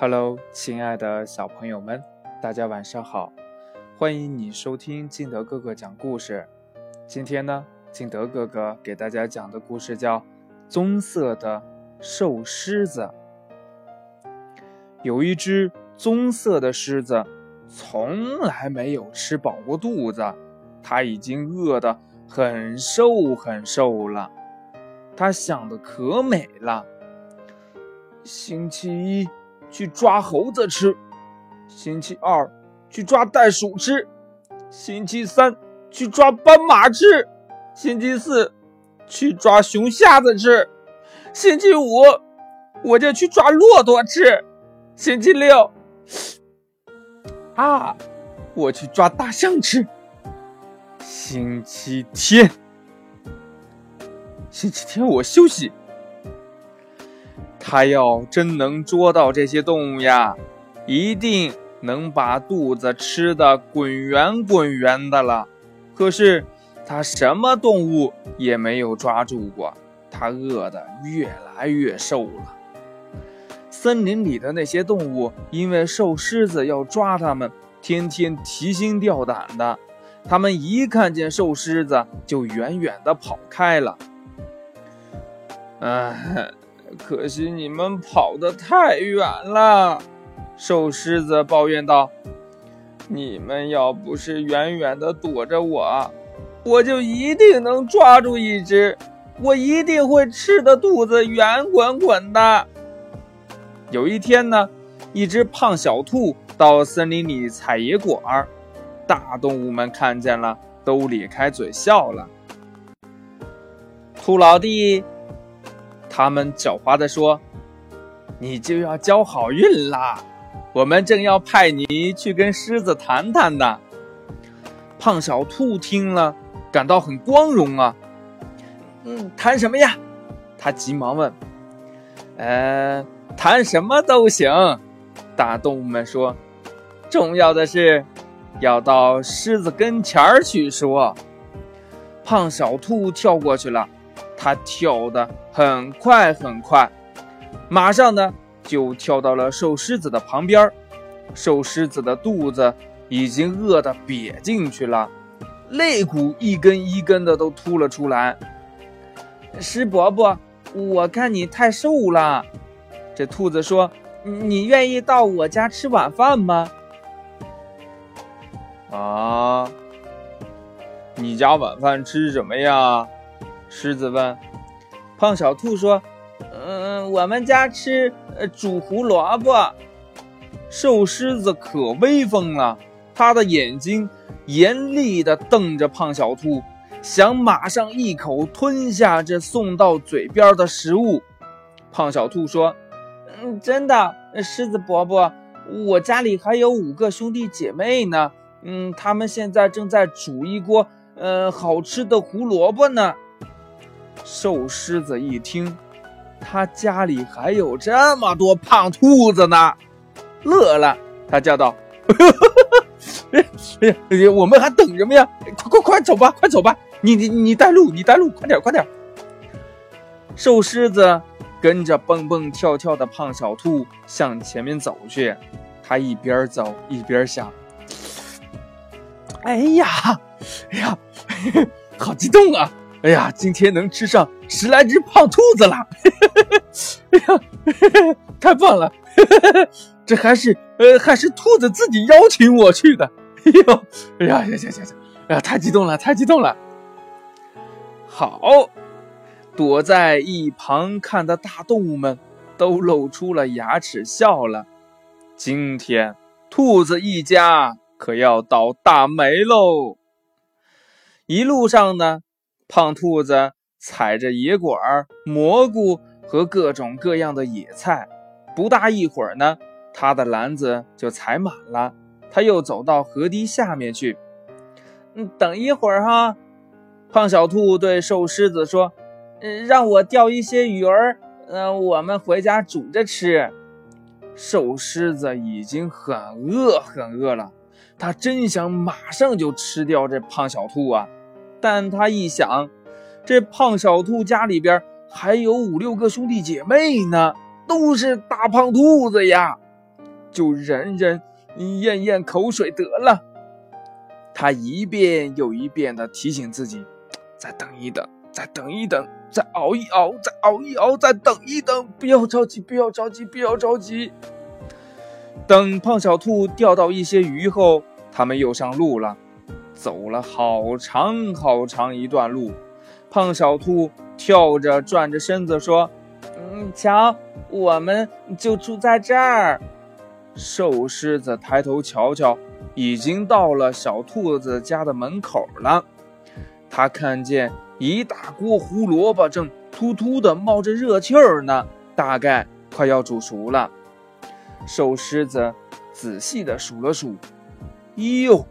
Hello，亲爱的小朋友们，大家晚上好！欢迎你收听金德哥哥讲故事。今天呢，金德哥哥给大家讲的故事叫《棕色的瘦狮子》。有一只棕色的狮子，从来没有吃饱过肚子，它已经饿得很瘦很瘦了。它想的可美了，星期一。去抓猴子吃，星期二去抓袋鼠吃，星期三去抓斑马吃，星期四去抓熊瞎子吃，星期五我就去抓骆驼吃，星期六啊，我去抓大象吃，星期天，星期天我休息。他要真能捉到这些动物呀，一定能把肚子吃的滚圆滚圆的了。可是他什么动物也没有抓住过，他饿得越来越瘦了。森林里的那些动物因为瘦狮子要抓它们，天天提心吊胆的。他们一看见瘦狮子，就远远地跑开了。唉。可惜你们跑得太远了，瘦狮子抱怨道：“你们要不是远远的躲着我，我就一定能抓住一只，我一定会吃的肚子圆滚滚的。”有一天呢，一只胖小兔到森林里采野果儿，大动物们看见了，都咧开嘴笑了。兔老弟。他们狡猾地说：“你就要交好运啦！我们正要派你去跟狮子谈谈呢。”胖小兔听了，感到很光荣啊。“嗯，谈什么呀？”他急忙问。“呃，谈什么都行。”大动物们说。“重要的是，要到狮子跟前儿去说。”胖小兔跳过去了。它跳得很快很快，马上呢就跳到了瘦狮子的旁边。瘦狮子的肚子已经饿得瘪进去了，肋骨一根一根的都凸了出来。狮伯伯，我看你太瘦了。这兔子说：“你愿意到我家吃晚饭吗？”啊，你家晚饭吃什么呀？狮子问：“胖小兔说，嗯，我们家吃呃煮胡萝卜。”瘦狮子可威风了，他的眼睛严厉地瞪着胖小兔，想马上一口吞下这送到嘴边的食物。胖小兔说：“嗯，真的，狮子伯伯，我家里还有五个兄弟姐妹呢。嗯，他们现在正在煮一锅呃好吃的胡萝卜呢。”瘦狮子一听，他家里还有这么多胖兔子呢，乐了。他叫道：“哎呀，我们还等什么呀？快快快走吧，快走吧！你你你带路，你带路，快点快点！”瘦狮子跟着蹦蹦跳跳的胖小兔向前面走去，他一边走一边想：“哎呀，哎呀，好激动啊！”哎呀，今天能吃上十来只胖兔子了！哎呀，太棒了！这还是呃，还是兔子自己邀请我去的。哎呦，哎呀，行行行行，哎呀，太激动了，太激动了！好，躲在一旁看的大动物们都露出了牙齿笑了。今天兔子一家可要倒大霉喽！一路上呢。胖兔子采着野果儿、蘑菇和各种各样的野菜，不大一会儿呢，他的篮子就采满了。他又走到河堤下面去，嗯，等一会儿哈。胖小兔对瘦狮子说：“嗯，让我钓一些鱼儿，嗯，我们回家煮着吃。”瘦狮子已经很饿很饿了，他真想马上就吃掉这胖小兔啊。但他一想，这胖小兔家里边还有五六个兄弟姐妹呢，都是大胖兔子呀，就忍忍，咽咽口水得了。他一遍又一遍地提醒自己：再等一等，再等一等，再熬一熬，再熬一熬，再等一等，不要着急，不要着急，不要着急。等胖小兔钓到一些鱼后，他们又上路了。走了好长好长一段路，胖小兔跳着转着身子说：“嗯，瞧，我们就住在这儿。”瘦狮子抬头瞧瞧，已经到了小兔子家的门口了。他看见一大锅胡萝卜正突突的冒着热气儿呢，大概快要煮熟了。瘦狮子仔细的数了数，哟。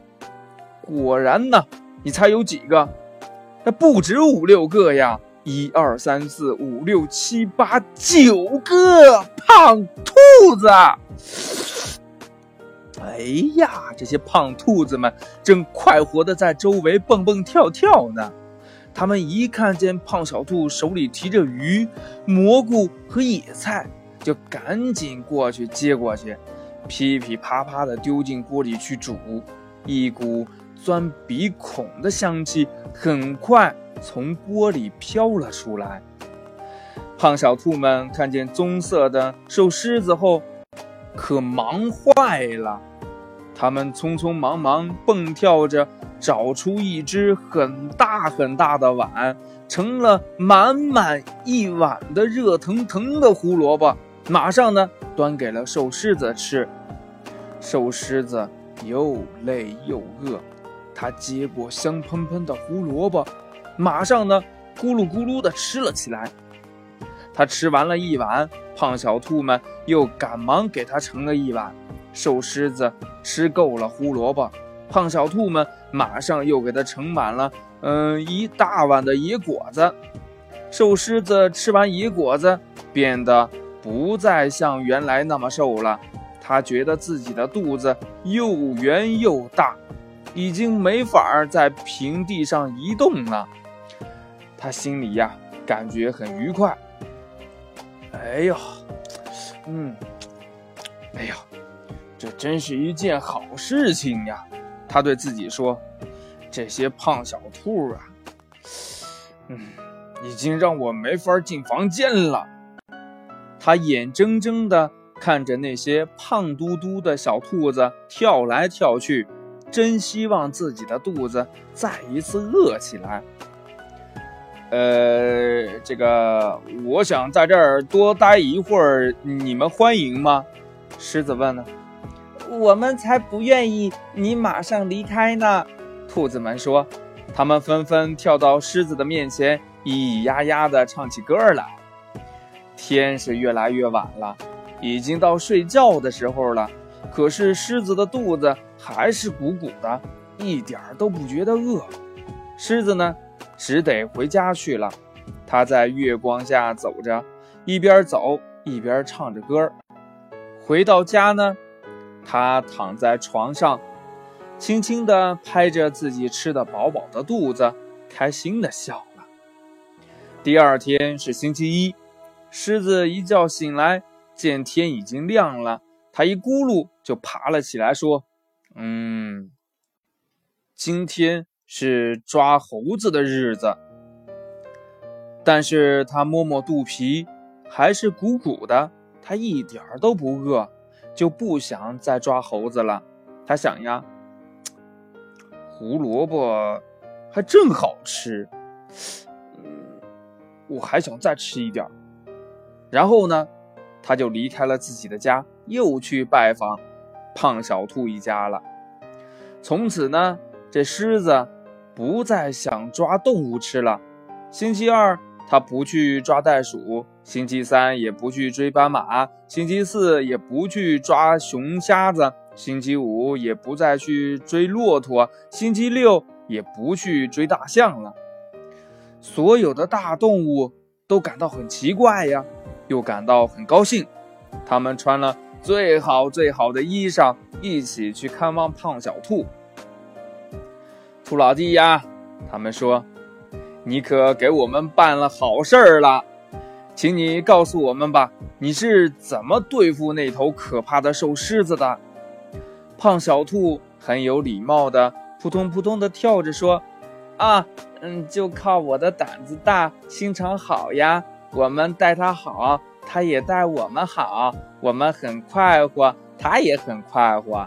果然呢，你猜有几个？那不止五六个呀！一二三四五六七八九个胖兔子。哎呀，这些胖兔子们正快活的在周围蹦蹦跳跳呢。他们一看见胖小兔手里提着鱼、蘑菇和野菜，就赶紧过去接过去，噼噼啪啪的丢进锅里去煮，一股。钻鼻孔的香气很快从锅里飘了出来。胖小兔们看见棕色的瘦狮子后，可忙坏了。他们匆匆忙忙蹦跳着找出一只很大很大的碗，盛了满满一碗的热腾腾的胡萝卜，马上呢端给了瘦狮子吃。瘦狮子又累又饿。他接过香喷喷的胡萝卜，马上呢咕噜咕噜地吃了起来。他吃完了一碗，胖小兔们又赶忙给他盛了一碗。瘦狮子吃够了胡萝卜，胖小兔们马上又给他盛满了，嗯，一大碗的野果子。瘦狮子吃完野果子，变得不再像原来那么瘦了。他觉得自己的肚子又圆又大。已经没法在平地上移动了，他心里呀感觉很愉快。哎呦，嗯，哎呦，这真是一件好事情呀！他对自己说：“这些胖小兔啊，嗯，已经让我没法进房间了。”他眼睁睁地看着那些胖嘟嘟的小兔子跳来跳去。真希望自己的肚子再一次饿起来。呃，这个，我想在这儿多待一会儿，你们欢迎吗？狮子问呢。我们才不愿意你马上离开呢。兔子们说，他们纷纷跳到狮子的面前，咿咿呀呀地唱起歌来。天是越来越晚了，已经到睡觉的时候了。可是狮子的肚子。还是鼓鼓的，一点都不觉得饿。狮子呢，只得回家去了。它在月光下走着，一边走一边唱着歌。回到家呢，他躺在床上，轻轻地拍着自己吃的饱饱的肚子，开心地笑了。第二天是星期一，狮子一觉醒来，见天已经亮了，他一咕噜就爬了起来，说。嗯，今天是抓猴子的日子，但是他摸摸肚皮，还是鼓鼓的。他一点都不饿，就不想再抓猴子了。他想呀，胡萝卜还真好吃，嗯，我还想再吃一点。然后呢，他就离开了自己的家，又去拜访。胖小兔一家了。从此呢，这狮子不再想抓动物吃了。星期二，他不去抓袋鼠；星期三，也不去追斑马；星期四，也不去抓熊瞎子；星期五，也不再去追骆驼；星期六，也不去追大象了。所有的大动物都感到很奇怪呀，又感到很高兴。他们穿了。最好最好的衣裳，一起去看望胖小兔。兔老弟呀，他们说，你可给我们办了好事儿了。请你告诉我们吧，你是怎么对付那头可怕的瘦狮子的？”胖小兔很有礼貌的扑通扑通的跳着说：“啊，嗯，就靠我的胆子大，心肠好呀。我们待它好，它也待我们好，我们很快活，它也很快活。”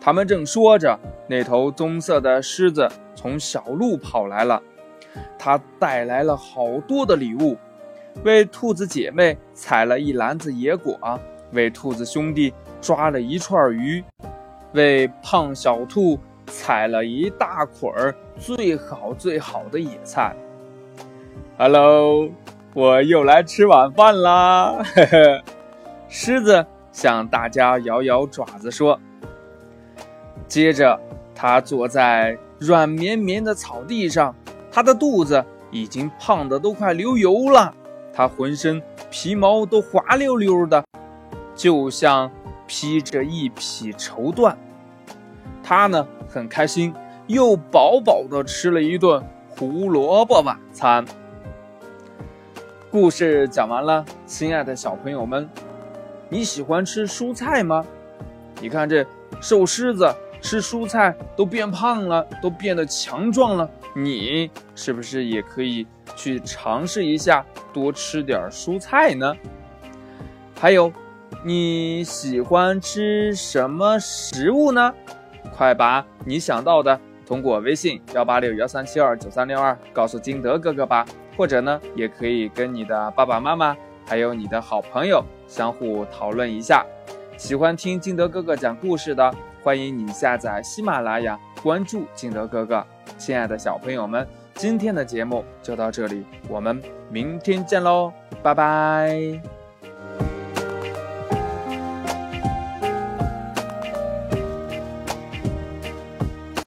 他们正说着，那头棕色的狮子从小路跑来了，它带来了好多的礼物，为兔子姐妹采了一篮子野果，为兔子兄弟抓了一串鱼，为胖小兔采了一大捆儿最好最好的野菜。Hello，我又来吃晚饭啦！呵呵，狮子向大家摇摇爪子说。接着，他坐在软绵绵的草地上，他的肚子已经胖得都快流油了，他浑身皮毛都滑溜溜的，就像披着一匹绸缎。他呢很开心，又饱饱的吃了一顿胡萝卜晚餐。故事讲完了，亲爱的小朋友们，你喜欢吃蔬菜吗？你看这瘦狮子。吃蔬菜都变胖了，都变得强壮了。你是不是也可以去尝试一下，多吃点蔬菜呢？还有，你喜欢吃什么食物呢？快把你想到的通过微信幺八六幺三七二九三六二告诉金德哥哥吧。或者呢，也可以跟你的爸爸妈妈还有你的好朋友相互讨论一下。喜欢听金德哥哥讲故事的。欢迎你下载喜马拉雅，关注金德哥哥。亲爱的小朋友们，今天的节目就到这里，我们明天见喽，拜拜。